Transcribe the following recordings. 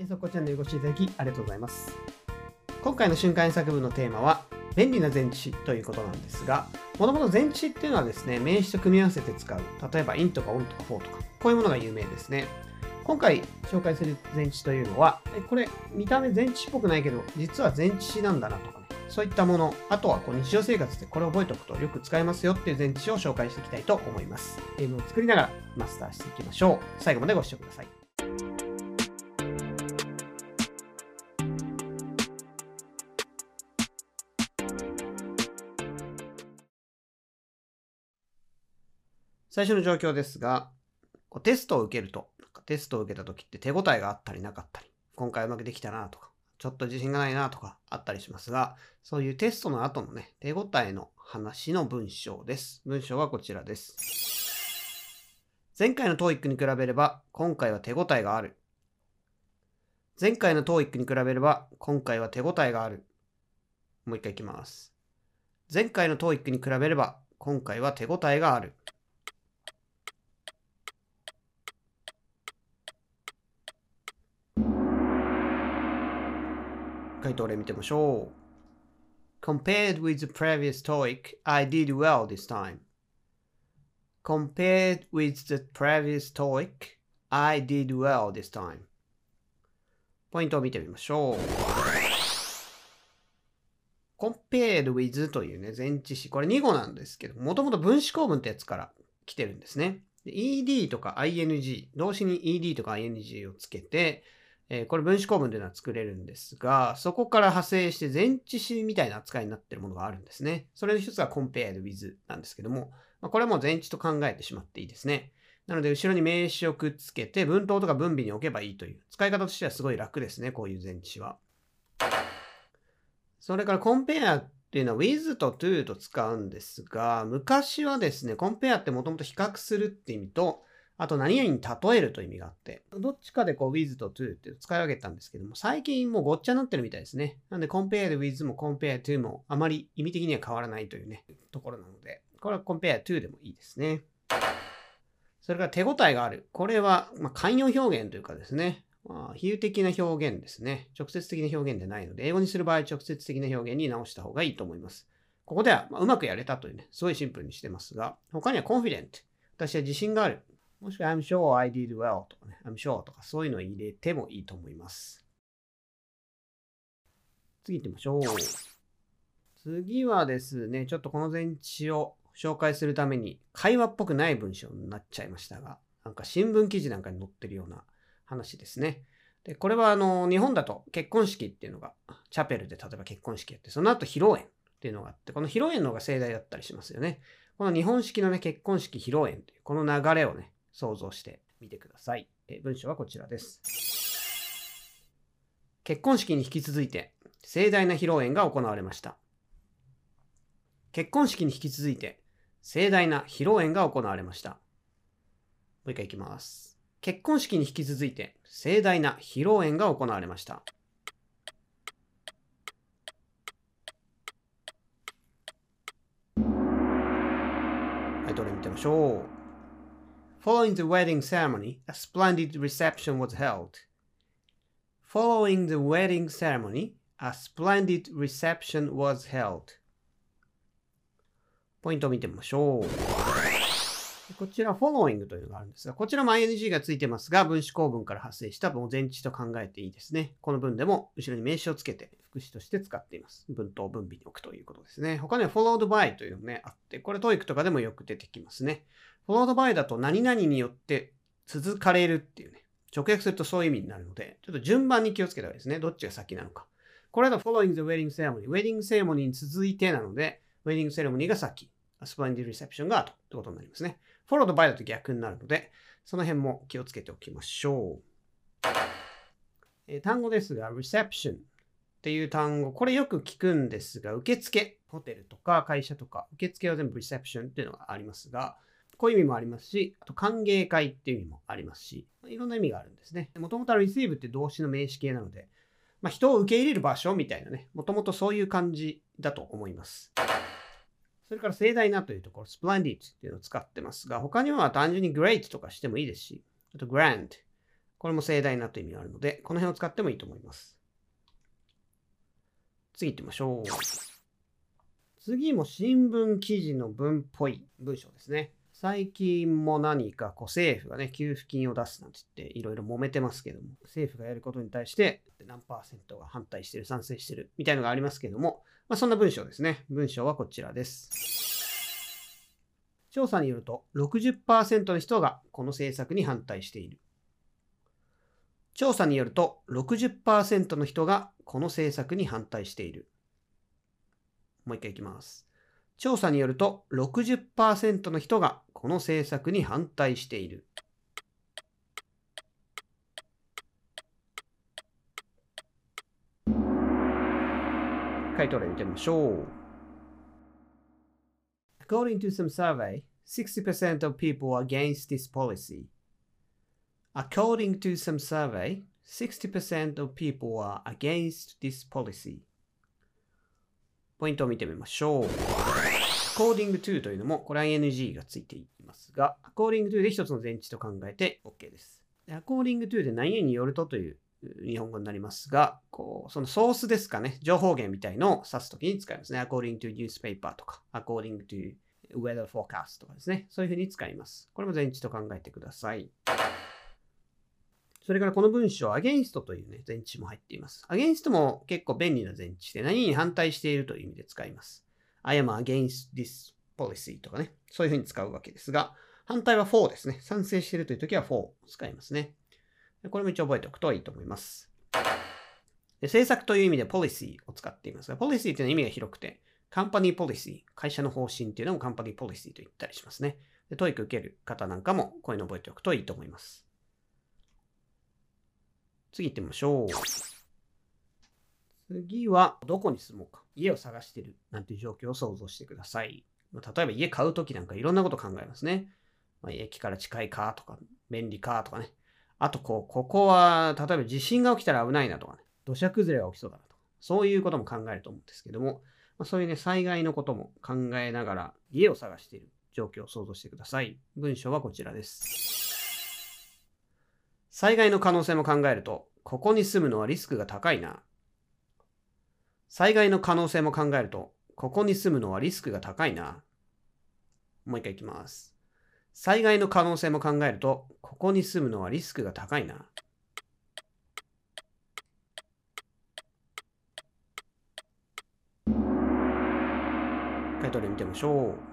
えそこチャンネルご視聴いただきありがとうございます。今回の瞬間作文のテーマは、便利な前置詞ということなんですが、もともと前置詞っていうのはですね、名詞と組み合わせて使う、例えば in とか on とか for とか、こういうものが有名ですね。今回紹介する前置詞というのは、これ見た目前置詞っぽくないけど、実は前置詞なんだなとかね、そういったもの、あとはこう日常生活でこれを覚えておくとよく使えますよっていう前置詞を紹介していきたいと思います。ゲームを作りながらマスターしていきましょう。最後までご視聴ください。最初の状況ですが、こうテストを受けると、テストを受けた時って手応えがあったりなかったり、今回うまくできたなとか、ちょっと自信がないなとかあったりしますが、そういうテストの後のね、手応えの話の文章です。文章はこちらです。前回の TOEIC に比べれば、今回は手応えがある。前回の TOEIC に比べれば、今回は手応えがある。もう一回いきます。前回の TOEIC に比べれば、今回は手応えがある。回答例見てみましょう。Compared with the previous TOEIC, I did well this time. Compared with the previous TOEIC, I did well this time. ポイントを見てみましょう。compared with というね、前置詞。これ2語なんですけど、もともと分子構文ってやつから来てるんですね。ed とか ing、動詞に ed とか ing をつけて、えーこれ分子構文というのは作れるんですが、そこから派生して前置詞みたいな扱いになっているものがあるんですね。それの一つが compared with なんですけども、まあ、これはもう前置と考えてしまっていいですね。なので、後ろに名詞をくっつけて、文頭とか分尾に置けばいいという、使い方としてはすごい楽ですね、こういう前置詞は。それから compare っていうのは with と to と使うんですが、昔はですね、compare ってもともと比較するって意味と、あと何々に例えるという意味があって、どっちかでこう with と to って使い分けたんですけども、最近もうごっちゃになってるみたいですね。なんで compare with も compare to もあまり意味的には変わらないというね、ところなので、これは compare to でもいいですね。それから手応えがある。これは、まあ、慣用表現というかですね、まあ、比喩的な表現ですね。直接的な表現でないので、英語にする場合、直接的な表現に直した方がいいと思います。ここでは、まうまくやれたというね、すごいシンプルにしてますが、他には confident。私は自信がある。もしくは I'm sure I did well とかね、I'm sure とかそういうのを入れてもいいと思います。次行ってみましょう。次はですね、ちょっとこの前置を紹介するために会話っぽくない文章になっちゃいましたが、なんか新聞記事なんかに載ってるような話ですね。で、これはあの、日本だと結婚式っていうのが、チャペルで例えば結婚式やって、その後披露宴っていうのがあって、この披露宴の方が盛大だったりしますよね。この日本式のね、結婚式披露宴という、この流れをね、想像してみてください。え文章はこちらです。結婚式に引き続いて、盛大な披露宴が行われました。結婚式に引き続いて、盛大な披露宴が行われました。もう一回いきます。結婚式に引き続いて、盛大な披露宴が行われました。はい、どれ見てみましょう。Following the wedding ceremony, a splendid reception was held. Following the wedding ceremony, a splendid reception was held. ポイントを見てみましょう。こちら、following というのがあるんですが、こちらも ing がついてますが、分子構文から発生したもう前置と考えていいですね。この文でも後ろに名詞をつけて副詞として使っています。文頭分尾に置くということですね。他には followed by というのもね、あって、これ TOEIC とかでもよく出てきますね。followed by だと何々によって続かれるっていうね、直訳するとそういう意味になるので、ちょっと順番に気をつけた方がいいですね。どっちが先なのか。これだと following the wedding ceremony。ウェディングセレモニーに続いてなので、ウェディングセレモニーが先。スプレンディレセプションが後ってことになりますね。フォロードバイだと逆になるので、その辺も気をつけておきましょう。え単語ですが、reception っていう単語、これよく聞くんですが、受付、ホテルとか会社とか、受付は全部 reception っていうのがありますが、こういう意味もありますし、あと歓迎会っていう意味もありますし、いろんな意味があるんですね。もともとは receive って動詞の名詞形なので、まあ、人を受け入れる場所みたいなね、もともとそういう感じだと思います。それから盛大なというところ、splendid っていうのを使ってますが、他には単純に great とかしてもいいですし、あと grand、これも盛大なという意味があるので、この辺を使ってもいいと思います。次行ってみましょう。次も新聞記事の文っぽい文章ですね。最近も何かこう政府がね、給付金を出すなんて言っていろいろ揉めてますけども、政府がやることに対して何パーセントが反対してる、賛成してるみたいのがありますけども、まあ、そんな文章ですね。文章はこちらです。調査によると60%の人がこの政策に反対している。調査によると60%の人がこの政策に反対している。もう一回いきます。調査によると60%の人がこの政策に反対している。回答例見てみましょう。According to some survey, 60% of people are against this policy. According to some survey, 60% of people are against this policy. ポイントを見てみましょう。according to というのも、これは ing がついていますが、according to で一つの前置と考えて OK です。according to で何々によるとという日本語になりますが、こうそのソースですかね、情報源みたいのを指すときに使いますね。according to newspaper とか、according to weather forecast とかですね。そういうふうに使います。これも前置と考えてください。それからこの文章、against というね、前置も入っています。against も結構便利な前置で何に反対しているという意味で使います。I am against this policy とかね、そういうふうに使うわけですが、反対は for ですね。賛成しているという時は for を使いますね。これも一応覚えておくといいと思います。で政策という意味で policy を使っていますが、policy というのは意味が広くて、 company policy、会社の方針っていうのも company policy と言ったりしますね。で、 TOEIC 受ける方なんかもこういうのを覚えておくといいと思います。次行ってみましょう。次は、どこに住もうか。家を探してるなんていう状況を想像してください。ま例えば家買うときなんかいろんなこと考えますね。まあ、駅から近いかとか、便利かとかね。あと、こう、ここは、例えば地震が起きたら危ないなとかね。土砂崩れが起きそうだなとか。そういうことも考えると思うんですけども、まあ、そういうね、災害のことも考えながら家を探している状況を想像してください。文章はこちらです。災害の可能性も考えると、ここに住むのはリスクが高いな。災害の可能性も考えると、ここに住むのはリスクが高いな。もう一回いきます。災害の可能性も考えると、ここに住むのはリスクが高いな。回答で見てみましょう。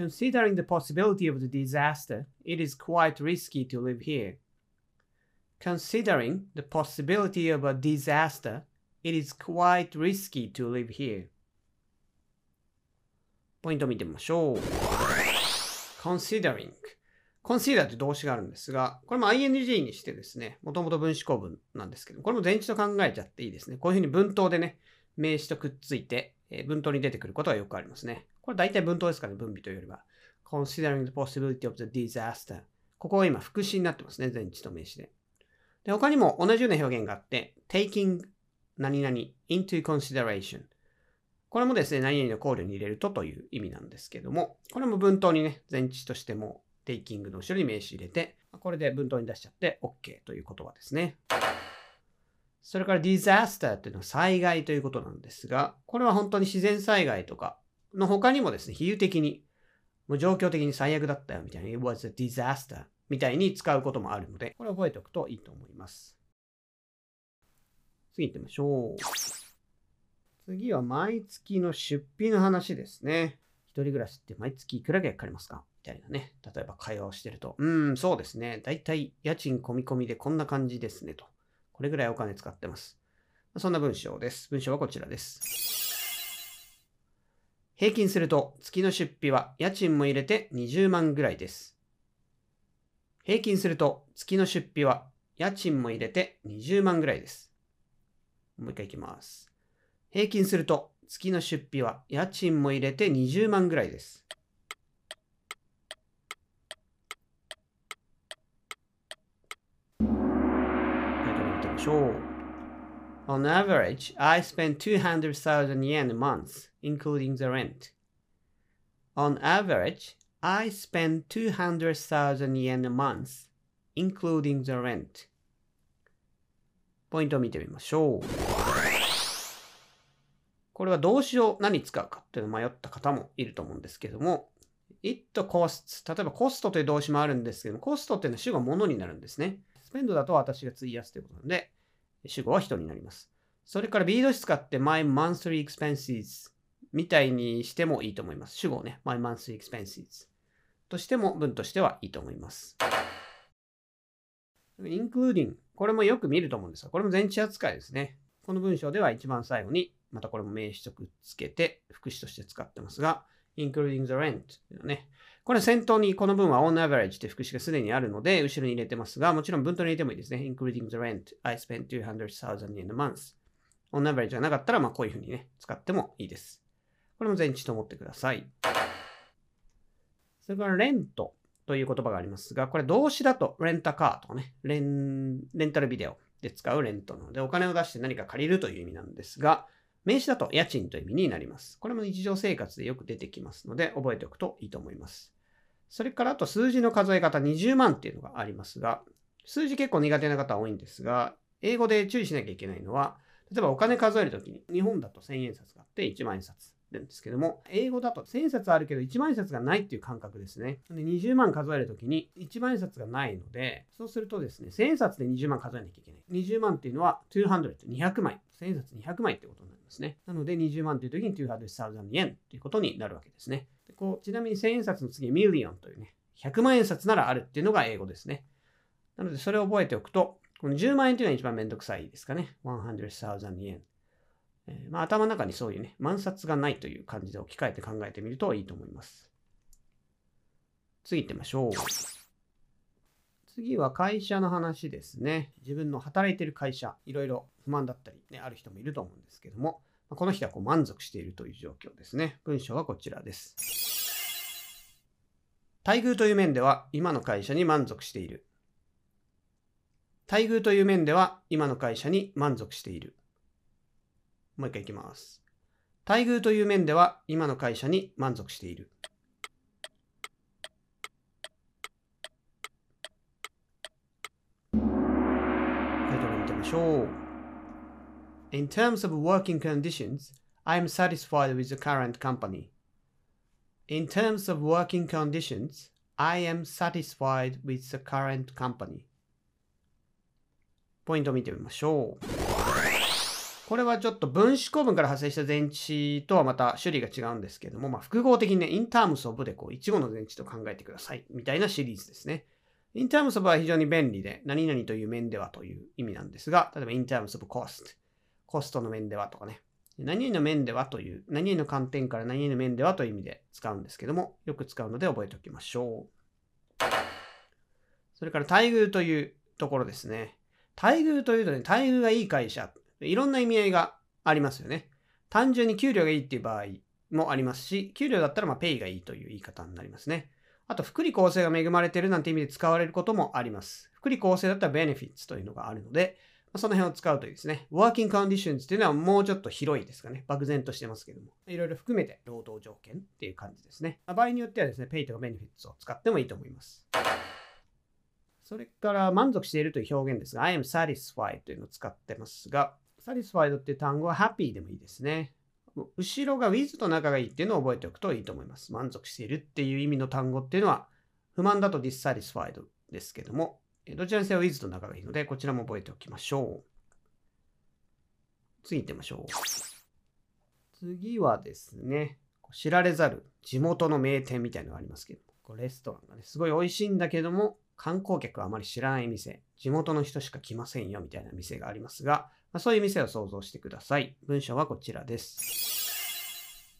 Considering the possibility of the disaster, it is quite risky to live here. Considering the possibility of a disaster, It is quite risky to live here. ポイントを見てみましょう。considering。consider って動詞があるんですが、これも ing にしてですね、もともと分子構文なんですけど、これも前置と考えちゃっていいですね。こういうふうに文頭でね、名詞とくっついて、え文頭に出てくることはよくありますね。これ大体文頭ですかね、分尾というよりは。considering the possibility of the disaster。ここは今、副詞になってますね、前置と名詞で。で、他にも同じような表現があって、taking 何々 into consideration これもですね、何々の考慮に入れるとという意味なんですけども、これも文頭にね、前置としても、テイキングの後ろに名詞入れて、これで文頭に出しちゃって OK という言葉ですね。それから disaster っていうのは災害ということなんですが、これは本当に自然災害とかの他にもですね、比喩的に、もう状況的に最悪だったよみたいな、it was a disaster みたいに使うこともあるので、これ覚えておくといいと思います。次行ってみましょう。次は毎月の出費の話ですね。一人暮らしって毎月いくらぐらいかかりますか？みたいなね。例えば会話をしてると、うん、そうですね。だいたい家賃込み込みでこんな感じですねと。これぐらいお金使ってます。そんな文章です。文章はこちらです。平均すると月の出費は家賃も入れて20万ぐらいです。平均すると月の出費は家賃も入れて20万ぐらいです。もう一回いきます。平均すると月の出費は家賃も入れて20万ぐらいです。見てみましょう。On average, I spend 200,000 yen a month, including the rent. On average, I spend 200,000 yen a month, including the rent ポイントを見てみましょう。これは動詞を何使うかっていうのを迷った方もいると思うんですけども、it costs 例えばコストという動詞もあるんですけども、コストっていうのは主語ものになるんですね。スペンドだと私が費やすということなので、主語は人になります。それから B 動詞使って my monthly expenses みたいにしてもいいと思います。主語をね、my monthly expenses としても文としてはいいと思います。including これもよく見ると思うんですが、これも前置扱いですね。この文章では一番最後に、またこれも名詞とくっつけて、副詞として使ってますが、including the rent というのね。これ先頭にこの文は on average って副詞がすでにあるので、後ろに入れてますが、もちろん文頭に入れてもいいですね。including the rent, I spent 200,000 in a month. on average がなかったら、まあこういうふうにね、使ってもいいです。これも前置と思ってください。それからレントという言葉がありますが、これ動詞だとレンタカーとかね、レンレンタルビデオで使うレントなので、お金を出して何か借りるという意味なんですが、名詞だと家賃という意味になります。これも日常生活でよく出てきますので、覚えておくといいと思います。それからあと数字の数え方20万っていうのがありますが、数字結構苦手な方多いんですが、英語で注意しなきゃいけないのは、例えばお金数えるときに、日本だと千円札があって一万円札。るんですけども、英語だと1000冊あるけど1万円札がないっていう感覚ですね。で20万数えるときに1万円札がないので、そうするとですね、1000円札で20万数えなきゃいけない。20万っていうのは200、200枚。1000円札200枚ってことになりますね。なので20万というときに200,000円ということになるわけですね。でこうちなみに1000円札の次、ミリオンというね、100万円札ならあるっていうのが英語ですね。なのでそれを覚えておくと、この10万円というのは一番めんどくさいですかね。100,000円。えー、まあ、頭の中にそういうね、万札がないという感じで置き換えて考えてみるといいと思います。次行ってみましょう。次は会社の話ですね。自分の働いている会社、いろいろ不満だったり、ね、ある人もいると思うんですけども、この人はこう満足しているという状況ですね。文章はこちらです。待遇という面では今の会社に満足している。待遇という面では今の会社に満足している。もう一回いきます。待遇という面では今の会社に満足している。タイトル見てみましょう。In terms of working conditions, I am satisfied with the current company. In terms of working conditions, I am satisfied with the current company. ポイントを見てみましょう。これはちょっと分子構文から派生した前置とはまた種類が違うんですけども、まあ、複合的にね、in terms of でこう、一語の前置と考えてください。みたいなシリーズですね。in terms of は非常に便利で、何々という面ではという意味なんですが、例えば in terms of cost、コストの面ではとかね、何々の面ではという、何々の観点から何々の面ではという意味で使うんですけども、よく使うので覚えておきましょう。それから待遇というところですね。待遇というとね、待遇がいい会社いろんな意味合いがありますよね。単純に給料がいいっていう場合もありますし、給料だったらまあペイがいいという言い方になりますね。あと、福利厚生が恵まれてるなんて意味で使われることもあります。福利厚生だったら benefits というのがあるので、その辺を使うといいですね。working conditions っていうのはもうちょっと広いですかね。漠然としてますけども。いろいろ含めて労働条件っていう感じですね。場合によってはですね、pay とか benefits を使ってもいいと思います。それから満足しているという表現ですが、I am satisfied というのを使ってますが、satisfied っていう単語は happy でもいいですね。後ろが with と仲がいいっていうのを覚えておくといいと思います。満足しているっていう意味の単語っていうのは、不満だと dissatisfied ですけども、どちらにせよ with と仲がいいので、こちらも覚えておきましょう。次行ってみましょう。次はですね、知られざる地元の名店みたいなのがありますけど、レストランがね、すごい美味しいんだけども、観光客はあまり知らない店、地元の人しか来ませんよみたいな店がありますが、まあ、そういう店を想像してください。文章はこちらです。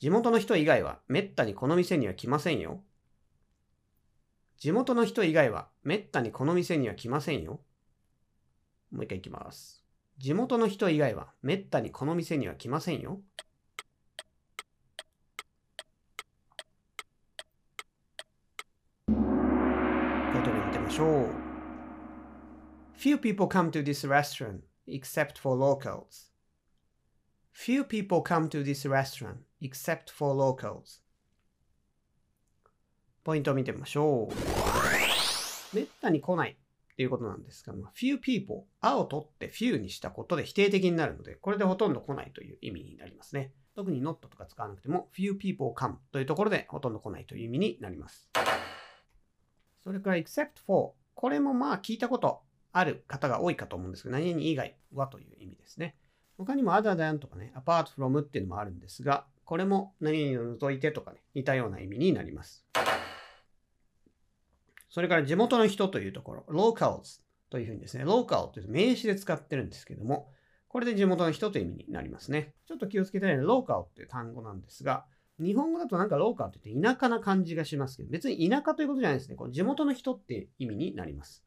地元の人以外はめったにこの店には来ませんよ。地元の人以外はめったにこの店には来ませんよ。もう一回いきます。地元の人以外はめったにこの店には来ませんよ。しょう。Few people come to this restaurant except for locals. Few people come to this restaurant except for locals. ポイントを見てみましょう。めったに来ないっていうことなんですが、まあ、few people、あを取って few にしたことで否定的になるので、これでほとんど来ないという意味になりますね。特に not とか使わなくても few people come というところでほとんど来ないという意味になります。それから except for これもまあ聞いたことある方が多いかと思うんですけど、何々以外はという意味ですね。他にも other than とかね、apart from っていうのもあるんですが、これも何々を除いてとかね、似たような意味になります。それから地元の人というところ、locals というふうにですね、local という名詞で使ってるんですけども、これで地元の人という意味になりますね。ちょっと気をつけたいのは local っていう単語なんですが、日本語だとなんかローカルって言って田舎な感じがしますけど、別に田舎ということじゃないですね。こ地元の人って意味になります。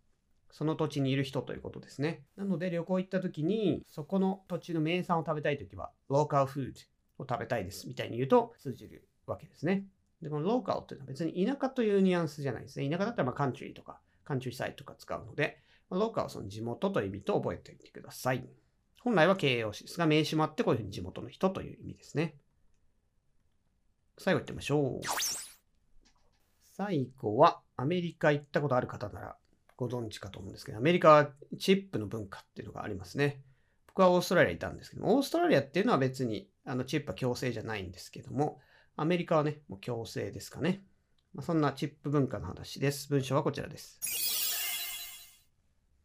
その土地にいる人ということですね。なので旅行行った時に、そこの土地の名産を食べたい時は、ローカルフードを食べたいですみたいに言うと通じるわけですね。で、このローカルっていうのは別に田舎というニュアンスじゃないですね。田舎だったらまあカントリーとか、カントリーサイドとか使うので、ローカルはその地元という意味と覚えておいてください。本来は形容詞ですが、名詞もあってこういうふうに地元の人という意味ですね。最後行ってみましょう。最後はアメリカ行ったことある方ならご存知かと思うんですけど、アメリカはチップの文化っていうのがありますね。僕はオーストラリアにいたんですけども、オーストラリアっていうのは別にあのチップは強制じゃないんですけども、アメリカはね、もう強制ですかね。まあ、そんなチップ文化の話です。文章はこちらです。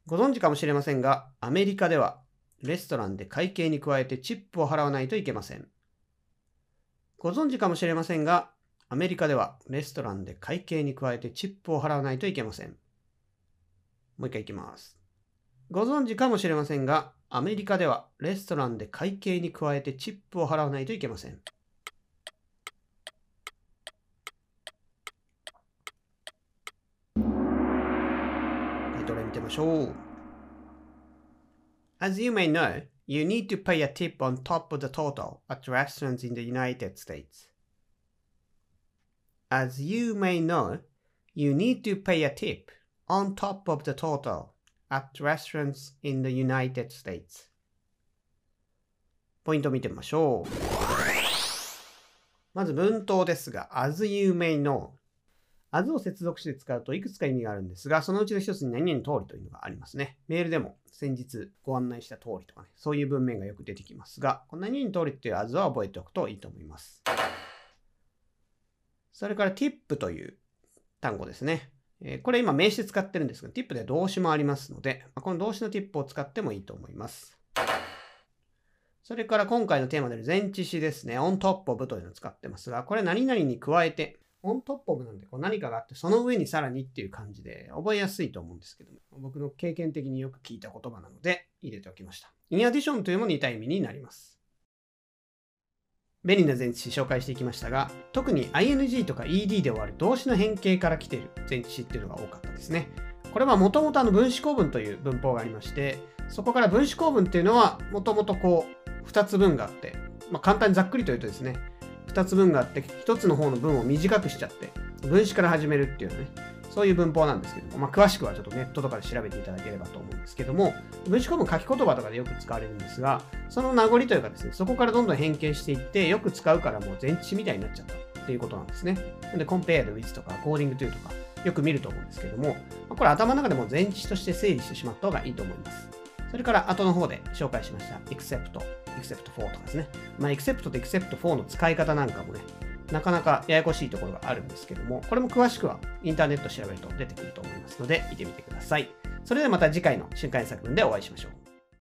ご存知かもしれませんが、アメリカではレストランで会計に加えてチップを払わないといけません。ご存知かもしれませんが、アメリカではレストランで会計に加えてチップを払わないといけません。もう一回いきます。ご存知かもしれませんが、アメリカではレストランで会計に加えてチップを払わないといけません。タイトル見てみましょう。As you may know, you need to pay a tip on top of the total at restaurants in the United States. As you may know, you need to pay a tip on top of the total at restaurants in the United States. ポイントを見てみましょう。まず文頭ですが、as you may know。 as を接続して使うといくつか意味があるんですが、そのうちの一つに何々通りというのがありますね。メールでも先日ご案内した通りとかね、そういう文面がよく出てきますが、この何々通りっていう as は覚えておくといいと思います。それから tip という単語ですね。えこれ今名詞で使ってるんですが、tip で動詞もありますので、この動詞の tip を使ってもいいと思います。それから今回のテーマである前置詞ですね。on top of というのを使ってますが、これ何々に加えて、on top of なんでこう何かがあって、その上にさらにっていう感じで覚えやすいと思うんですけども、僕の経験的によく聞いた言葉なので入れておきました。in addition というも似た意味になります。便利な前置詞紹介していきましたが、特に ing とか ed で終わる動詞の変形から来ている前置詞っていうのが多かったですね。これはもともと分子構文という文法がありまして、そこから分子構文っていうのはもともとこう2つ文があって、まあ、簡単にざっくりと言うとですね、2つ文があって1つの方の文を短くしちゃって分子から始めるっていうねそういう文法なんですけども、まあ、詳しくはちょっとネットとかで調べていただければと思うんですけども分子構文書き言葉とかでよく使われるんですがその名残というかですねそこからどんどん変形していってよく使うからもう前置詞みたいになっちゃったっていうことなんですね。で compared with とか according to とかよく見ると思うんですけどもこれ頭の中でも前置詞として整理してしまった方がいいと思います。それから後の方で紹介しました except except for とかですね。まあ、except と except for の使い方なんかもね、なかなかややこしいところがあるんですけども、これも詳しくはインターネット調べると出てくると思いますので、見てみてください。それではまた次回の瞬間作文でお会いしましょう。